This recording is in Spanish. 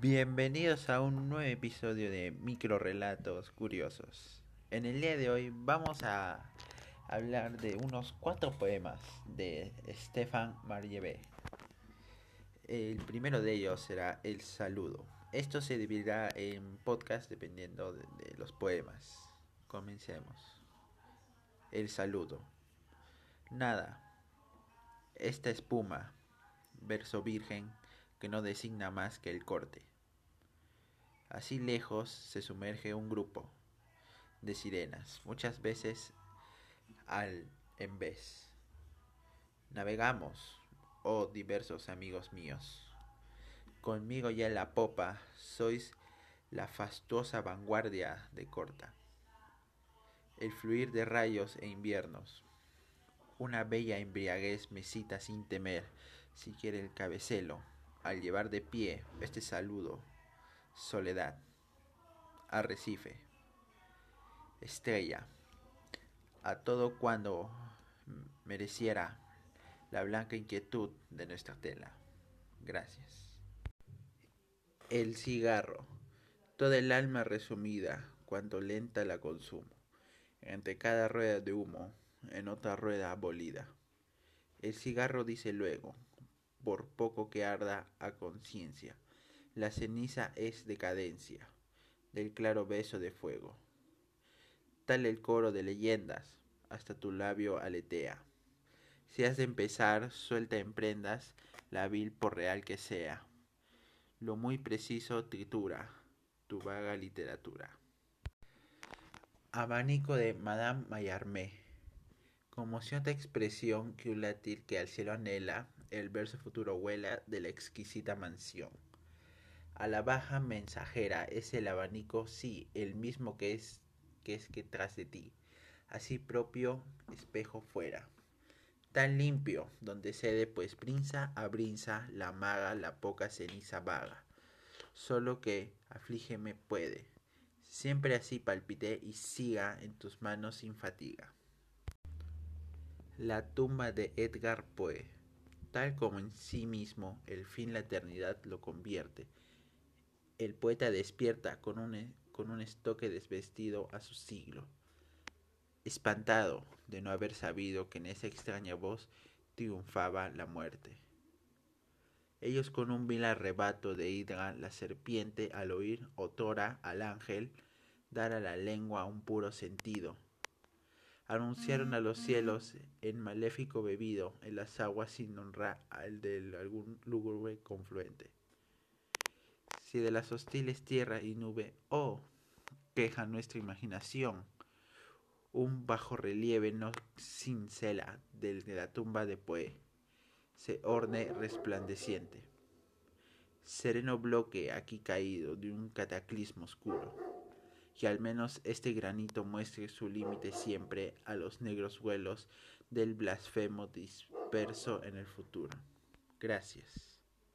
Bienvenidos a un nuevo episodio de Microrelatos Curiosos. En el día de hoy vamos a hablar de unos cuatro poemas de Stefan Marievé. El primero de ellos será El Saludo. Esto se dividirá en podcast dependiendo de, de los poemas. Comencemos. El Saludo. Nada. Esta espuma, verso virgen que no designa más que el corte. Así lejos se sumerge un grupo de sirenas, muchas veces al en vez. Navegamos, oh diversos amigos míos. Conmigo ya en la popa sois la fastuosa vanguardia de corta. El fluir de rayos e inviernos. Una bella embriaguez me cita sin temer, si quiere el cabecelo al llevar de pie este saludo, soledad, arrecife, estrella, a todo cuando mereciera la blanca inquietud de nuestra tela. Gracias. El cigarro, toda el alma resumida, cuanto lenta la consumo, entre cada rueda de humo, en otra rueda abolida. El cigarro dice luego, por poco que arda a conciencia. La ceniza es decadencia del claro beso de fuego. Tal el coro de leyendas, hasta tu labio aletea. Si has de empezar, suelta en prendas la vil por real que sea. Lo muy preciso tritura tu vaga literatura. Abanico de Madame Mallarmé. Como cierta expresión que un latir que al cielo anhela, el verso futuro huela de la exquisita mansión. A la baja mensajera es el abanico, sí, el mismo que es que es que tras de ti, así propio espejo fuera. Tan limpio, donde cede pues brinza a brinza la maga la poca ceniza vaga. Solo que aflígeme puede. Siempre así palpité y siga en tus manos sin fatiga. La tumba de Edgar Poe tal como en sí mismo el fin la eternidad lo convierte. El poeta despierta con un, e, con un estoque desvestido a su siglo, espantado de no haber sabido que en esa extraña voz triunfaba la muerte. Ellos con un vil arrebato de hidra la serpiente al oír otora al ángel dar a la lengua un puro sentido, anunciaron a los cielos en maléfico bebido en las aguas sin honrar al de algún lúgubre confluente. Si de las hostiles tierra y nube, oh, queja nuestra imaginación, un bajo relieve no cincela de la tumba de Poe, se orne resplandeciente, sereno bloque aquí caído de un cataclismo oscuro que al menos este granito muestre su límite siempre a los negros vuelos del blasfemo disperso en el futuro. Gracias.